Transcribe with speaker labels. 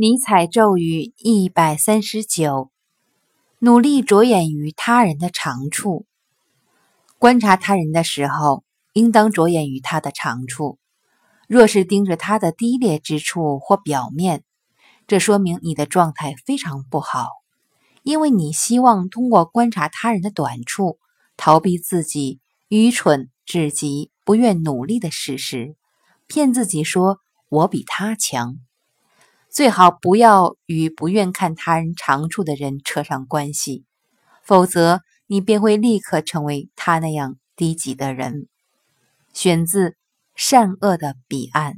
Speaker 1: 尼采咒语一百三十九：努力着眼于他人的长处。观察他人的时候，应当着眼于他的长处。若是盯着他的低劣之处或表面，这说明你的状态非常不好，因为你希望通过观察他人的短处，逃避自己愚蠢至极、不愿努力的事实，骗自己说“我比他强”。最好不要与不愿看他人长处的人扯上关系，否则你便会立刻成为他那样低级的人。选自《善恶的彼岸》。